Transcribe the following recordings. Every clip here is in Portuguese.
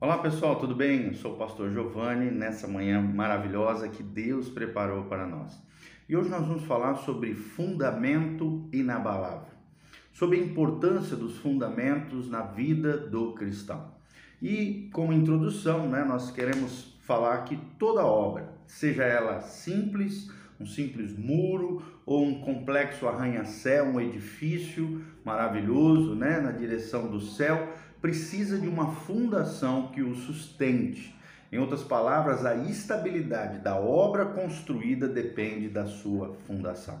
Olá pessoal, tudo bem? Sou o pastor Giovanni nessa manhã maravilhosa que Deus preparou para nós. E hoje nós vamos falar sobre fundamento inabalável, sobre a importância dos fundamentos na vida do cristão. E como introdução, né, nós queremos falar que toda obra, seja ela simples, um simples muro ou um complexo arranha-céu, um edifício maravilhoso, né, na direção do céu, precisa de uma fundação que o sustente. Em outras palavras, a estabilidade da obra construída depende da sua fundação.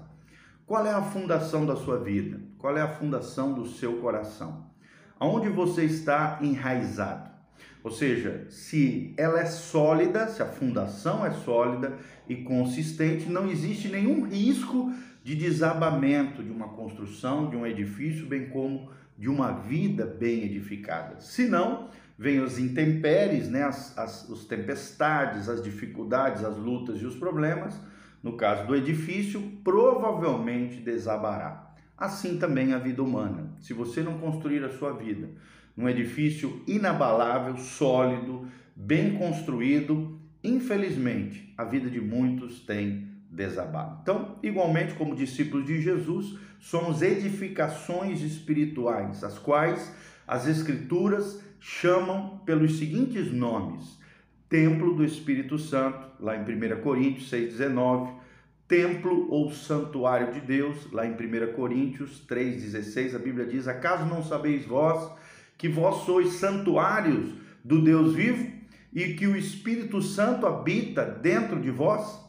Qual é a fundação da sua vida? Qual é a fundação do seu coração? Aonde você está enraizado? Ou seja, se ela é sólida, se a fundação é sólida e consistente, não existe nenhum risco de desabamento de uma construção, de um edifício, bem como de uma vida bem edificada. Se não, vêm os intempéries, né, as, as os tempestades, as dificuldades, as lutas e os problemas. No caso do edifício, provavelmente desabará. Assim também a vida humana. Se você não construir a sua vida num edifício inabalável, sólido, bem construído, infelizmente, a vida de muitos tem desabado. Então, igualmente como discípulos de Jesus, somos edificações espirituais, as quais as escrituras chamam pelos seguintes nomes: Templo do Espírito Santo, lá em 1 Coríntios 6:19, templo ou santuário de Deus, lá em 1 Coríntios 3:16, a Bíblia diz: "Acaso não sabeis vós que vós sois santuários do Deus vivo e que o Espírito Santo habita dentro de vós?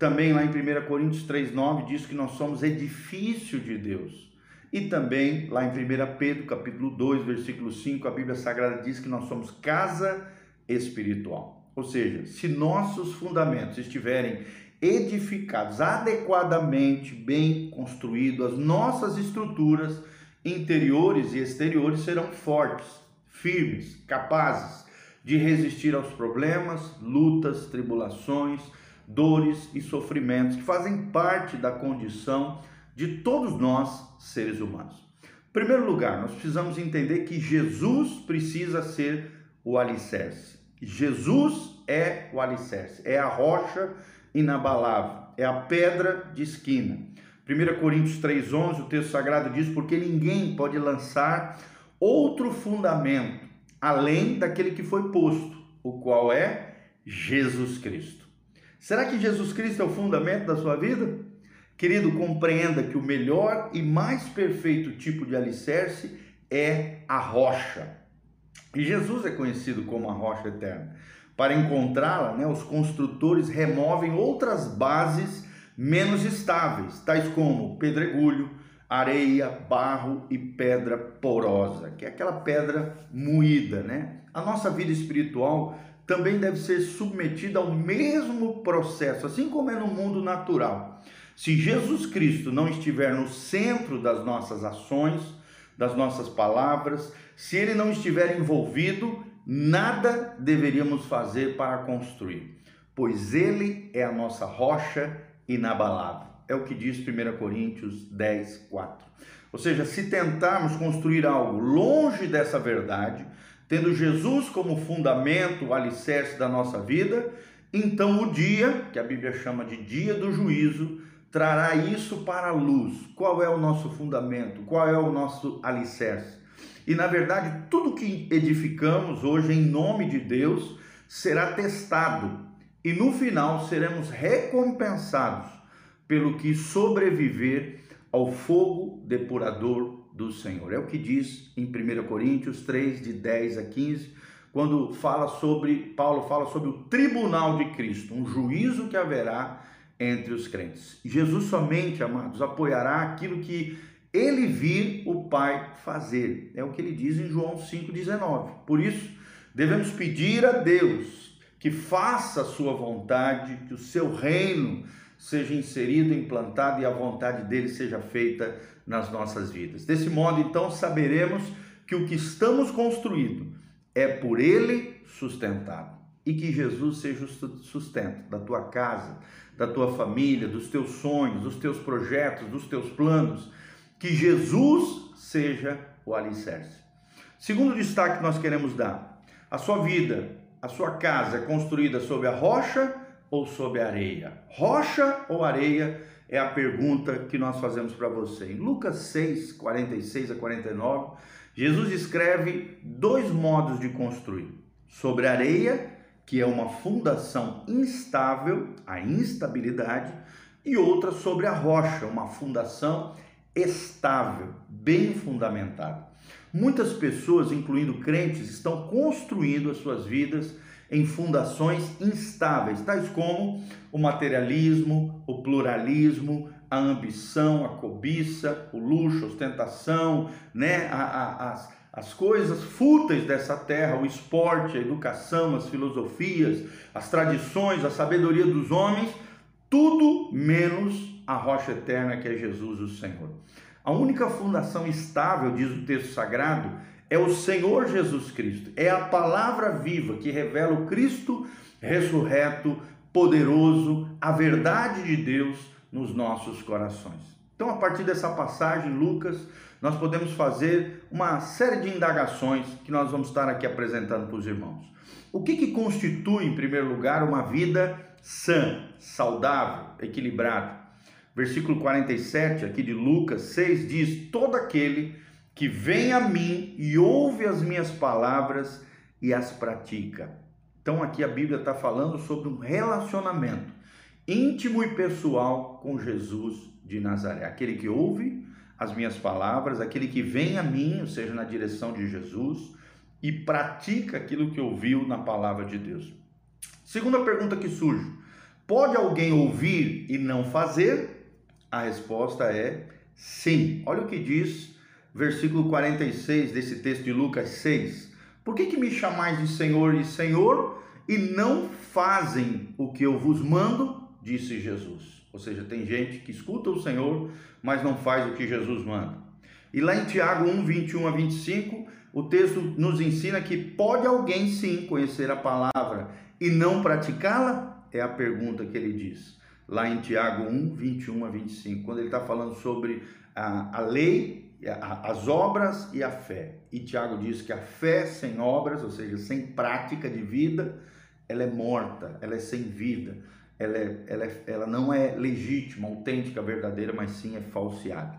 Também lá em 1 Coríntios 3,9 diz que nós somos edifício de Deus. E também lá em 1 Pedro capítulo 2, versículo 5, a Bíblia Sagrada diz que nós somos casa espiritual. Ou seja, se nossos fundamentos estiverem edificados adequadamente, bem construídos, as nossas estruturas interiores e exteriores serão fortes, firmes, capazes de resistir aos problemas, lutas, tribulações, dores e sofrimentos que fazem parte da condição de todos nós, seres humanos. Em primeiro lugar, nós precisamos entender que Jesus precisa ser o alicerce. Jesus é o alicerce, é a rocha inabalável, é a pedra de esquina. 1 Coríntios 3,11, o texto sagrado diz: Porque ninguém pode lançar outro fundamento além daquele que foi posto, o qual é Jesus Cristo. Será que Jesus Cristo é o fundamento da sua vida? Querido, compreenda que o melhor e mais perfeito tipo de alicerce é a rocha. E Jesus é conhecido como a rocha eterna. Para encontrá-la, né, os construtores removem outras bases menos estáveis, tais como pedregulho, areia, barro e pedra porosa, que é aquela pedra moída, né? A nossa vida espiritual também deve ser submetida ao mesmo processo, assim como é no mundo natural. Se Jesus Cristo não estiver no centro das nossas ações, das nossas palavras, se ele não estiver envolvido, nada deveríamos fazer para construir, pois ele é a nossa rocha inabalável. É o que diz 1 Coríntios 10, 4. Ou seja, se tentarmos construir algo longe dessa verdade, tendo Jesus como fundamento, o alicerce da nossa vida, então o dia, que a Bíblia chama de dia do juízo, trará isso para a luz. Qual é o nosso fundamento? Qual é o nosso alicerce? E na verdade, tudo que edificamos hoje em nome de Deus será testado e no final seremos recompensados pelo que sobreviver ao fogo depurador do Senhor. É o que diz em 1 Coríntios 3, de 10 a 15, quando fala sobre, Paulo fala sobre o tribunal de Cristo, um juízo que haverá entre os crentes. Jesus somente, amados, apoiará aquilo que ele vir o Pai fazer. É o que ele diz em João 5,19. Por isso, devemos pedir a Deus que faça a sua vontade, que o seu reino seja inserido, implantado e a vontade dele seja feita nas nossas vidas. Desse modo, então, saberemos que o que estamos construindo é por ele sustentado e que Jesus seja o sustento da tua casa, da tua família, dos teus sonhos, dos teus projetos, dos teus planos. Que Jesus seja o alicerce. Segundo destaque que nós queremos dar: A sua vida, a sua casa é construída sobre a rocha ou sobre areia? Rocha ou areia é a pergunta que nós fazemos para você. Em Lucas 6, 46 a 49, Jesus escreve dois modos de construir: sobre areia, que é uma fundação instável, a instabilidade, e outra sobre a rocha, uma fundação estável, bem fundamentada. Muitas pessoas, incluindo crentes, estão construindo as suas vidas em fundações instáveis, tais como o materialismo, o pluralismo, a ambição, a cobiça, o luxo, a ostentação, né? A, a, as, as coisas fúteis dessa terra, o esporte, a educação, as filosofias, as tradições, a sabedoria dos homens, tudo menos a rocha eterna que é Jesus, o Senhor. A única fundação estável, diz o texto sagrado, é o Senhor Jesus Cristo. É a palavra viva que revela o Cristo ressurreto, poderoso, a verdade de Deus nos nossos corações. Então, a partir dessa passagem, Lucas, nós podemos fazer uma série de indagações que nós vamos estar aqui apresentando para os irmãos. O que, que constitui, em primeiro lugar, uma vida sã, saudável, equilibrada? Versículo 47 aqui de Lucas 6 diz: Todo aquele que vem a mim e ouve as minhas palavras e as pratica. Então aqui a Bíblia está falando sobre um relacionamento íntimo e pessoal com Jesus de Nazaré. Aquele que ouve as minhas palavras, aquele que vem a mim, ou seja, na direção de Jesus, e pratica aquilo que ouviu na palavra de Deus. Segunda pergunta que surge: pode alguém ouvir e não fazer? A resposta é sim. Olha o que diz versículo 46 desse texto de Lucas 6. Por que, que me chamais de Senhor e Senhor e não fazem o que eu vos mando? Disse Jesus. Ou seja, tem gente que escuta o Senhor, mas não faz o que Jesus manda. E lá em Tiago 1, 21 a 25, o texto nos ensina que pode alguém sim conhecer a palavra e não praticá-la? É a pergunta que ele diz. Lá em Tiago 1, 21 a 25, quando ele está falando sobre a, a lei as obras e a fé. E Tiago diz que a fé sem obras, ou seja, sem prática de vida, ela é morta, ela é sem vida, ela, é, ela, é, ela não é legítima, autêntica, verdadeira, mas sim é falseada.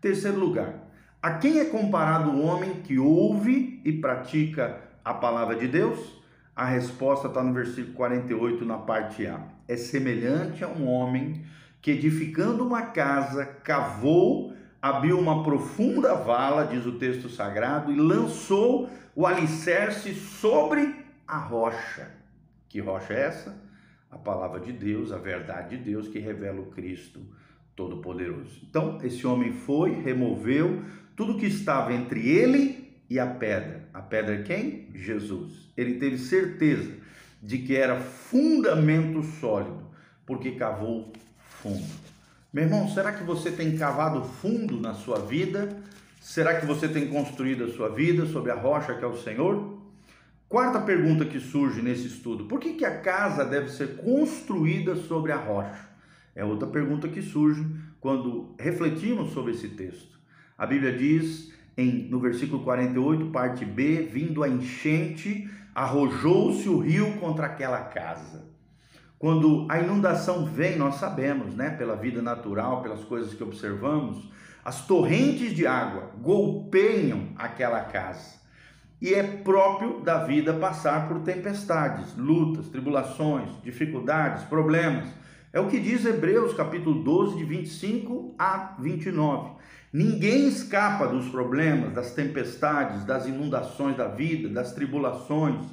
Terceiro lugar, a quem é comparado o homem que ouve e pratica a palavra de Deus? A resposta está no versículo 48, na parte A. É semelhante a um homem que, edificando uma casa, cavou abriu uma profunda vala, diz o texto sagrado, e lançou o alicerce sobre a rocha. Que rocha é essa? A palavra de Deus, a verdade de Deus que revela o Cristo Todo-Poderoso. Então, esse homem foi, removeu tudo que estava entre ele e a pedra. A pedra é quem? Jesus. Ele teve certeza de que era fundamento sólido, porque cavou fundo. Meu irmão, será que você tem cavado fundo na sua vida? Será que você tem construído a sua vida sobre a rocha que é o Senhor? Quarta pergunta que surge nesse estudo: por que, que a casa deve ser construída sobre a rocha? É outra pergunta que surge quando refletimos sobre esse texto. A Bíblia diz em, no versículo 48, parte B: vindo a enchente, arrojou-se o rio contra aquela casa. Quando a inundação vem, nós sabemos, né, pela vida natural, pelas coisas que observamos, as torrentes de água golpeiam aquela casa. E é próprio da vida passar por tempestades, lutas, tribulações, dificuldades, problemas. É o que diz Hebreus capítulo 12, de 25 a 29. Ninguém escapa dos problemas, das tempestades, das inundações da vida, das tribulações.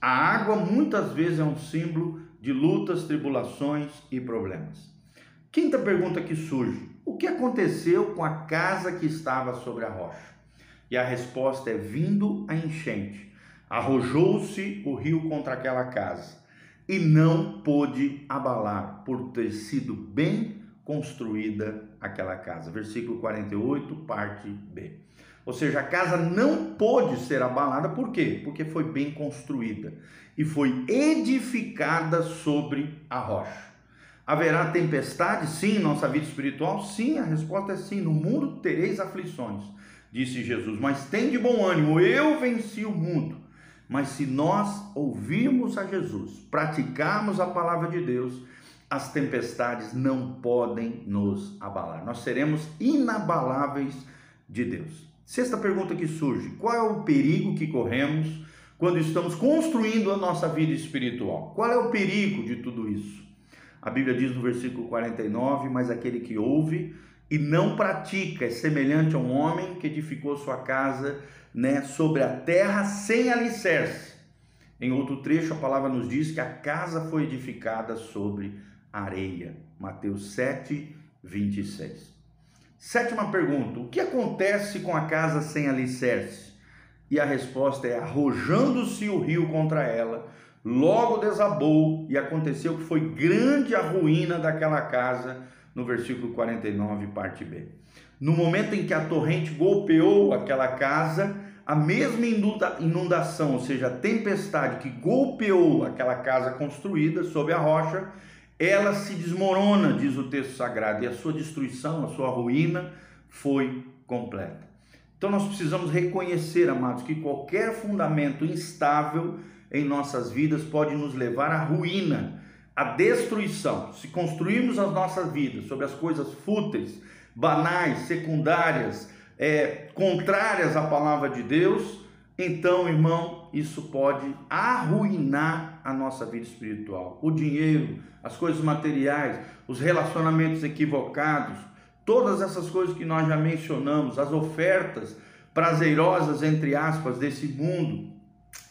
A água muitas vezes é um símbolo de lutas, tribulações e problemas. Quinta pergunta que surge: o que aconteceu com a casa que estava sobre a rocha? E a resposta é: vindo a enchente, arrojou-se o rio contra aquela casa e não pôde abalar, por ter sido bem construída aquela casa. Versículo 48, parte B. Ou seja, a casa não pôde ser abalada, por quê? Porque foi bem construída e foi edificada sobre a rocha. Haverá tempestade? Sim, nossa vida espiritual? Sim, a resposta é sim. No mundo tereis aflições, disse Jesus, mas tem de bom ânimo, eu venci o mundo. Mas se nós ouvirmos a Jesus, praticarmos a palavra de Deus, as tempestades não podem nos abalar. Nós seremos inabaláveis de Deus. Sexta pergunta que surge: qual é o perigo que corremos quando estamos construindo a nossa vida espiritual? Qual é o perigo de tudo isso? A Bíblia diz no versículo 49: Mas aquele que ouve e não pratica é semelhante a um homem que edificou sua casa né, sobre a terra sem alicerce. Em outro trecho, a palavra nos diz que a casa foi edificada sobre areia. Mateus 7, 26. Sétima pergunta: o que acontece com a casa sem alicerce? E a resposta é: arrojando-se o rio contra ela, logo desabou e aconteceu que foi grande a ruína daquela casa, no versículo 49, parte B. No momento em que a torrente golpeou aquela casa, a mesma inundação, ou seja, a tempestade que golpeou aquela casa construída sob a rocha, ela se desmorona, diz o texto sagrado, e a sua destruição, a sua ruína foi completa. Então nós precisamos reconhecer, amados, que qualquer fundamento instável em nossas vidas pode nos levar à ruína, à destruição. Se construirmos as nossas vidas sobre as coisas fúteis, banais, secundárias, é, contrárias à palavra de Deus, então, irmão, isso pode arruinar a nossa vida espiritual. O dinheiro, as coisas materiais, os relacionamentos equivocados, todas essas coisas que nós já mencionamos, as ofertas prazerosas, entre aspas, desse mundo.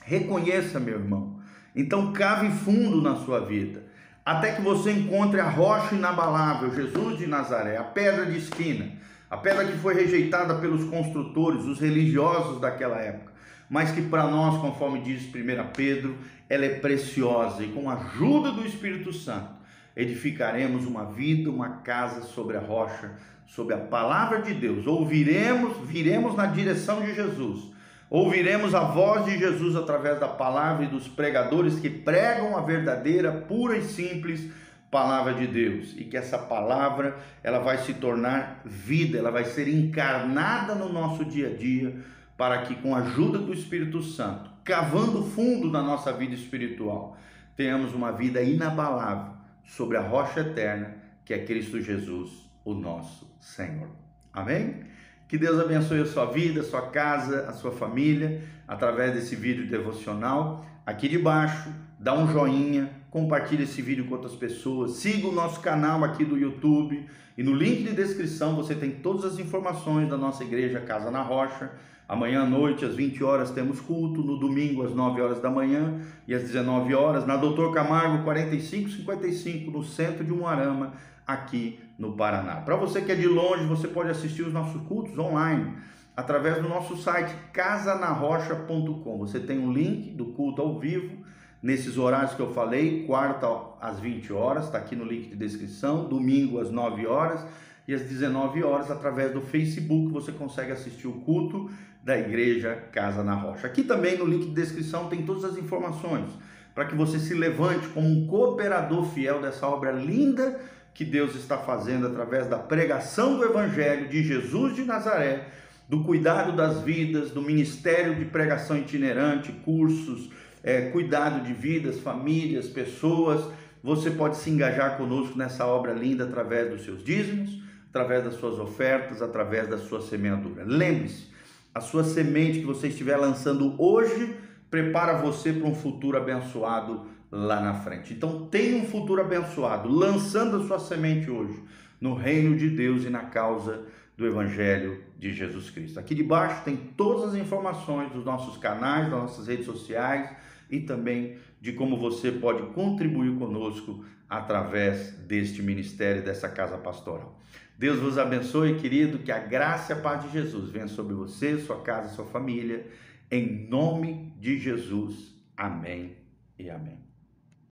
Reconheça, meu irmão. Então, cave fundo na sua vida, até que você encontre a rocha inabalável, Jesus de Nazaré, a pedra de esquina, a pedra que foi rejeitada pelos construtores, os religiosos daquela época mas que para nós, conforme diz 1 Pedro, ela é preciosa e com a ajuda do Espírito Santo edificaremos uma vida, uma casa sobre a rocha, sobre a palavra de Deus. Ouviremos, viremos na direção de Jesus. Ouviremos a voz de Jesus através da palavra e dos pregadores que pregam a verdadeira, pura e simples palavra de Deus. E que essa palavra, ela vai se tornar vida, ela vai ser encarnada no nosso dia a dia para que, com a ajuda do Espírito Santo, cavando fundo na nossa vida espiritual, tenhamos uma vida inabalável sobre a rocha eterna que é Cristo Jesus, o nosso Senhor. Amém? Que Deus abençoe a sua vida, a sua casa, a sua família, através desse vídeo devocional. Aqui debaixo, dá um joinha, compartilhe esse vídeo com outras pessoas, siga o nosso canal aqui do YouTube e no link de descrição você tem todas as informações da nossa igreja Casa na Rocha Amanhã à noite, às 20 horas, temos culto. No domingo, às 9 horas da manhã e às 19 horas, na Doutor Camargo, 4555, no centro de Umuarama, aqui no Paraná. Para você que é de longe, você pode assistir os nossos cultos online através do nosso site casanarrocha.com. Você tem um link do culto ao vivo nesses horários que eu falei, quarta às 20 horas, está aqui no link de descrição, domingo às 9 horas e às 19 horas através do Facebook você consegue assistir o culto da Igreja Casa na Rocha. Aqui também no link de descrição tem todas as informações para que você se levante como um cooperador fiel dessa obra linda que Deus está fazendo através da pregação do Evangelho de Jesus de Nazaré, do cuidado das vidas, do ministério de pregação itinerante, cursos, é, cuidado de vidas, famílias, pessoas. Você pode se engajar conosco nessa obra linda através dos seus dízimos, através das suas ofertas, através da sua semeadura. Lembre-se, a sua semente que você estiver lançando hoje prepara você para um futuro abençoado lá na frente. Então tenha um futuro abençoado, lançando a sua semente hoje no reino de Deus e na causa do Evangelho de Jesus Cristo. Aqui debaixo tem todas as informações dos nossos canais, das nossas redes sociais e também de como você pode contribuir conosco através deste ministério, dessa casa pastoral. Deus vos abençoe, querido, que a graça e a paz de Jesus venha sobre você, sua casa, sua família, em nome de Jesus. Amém e amém.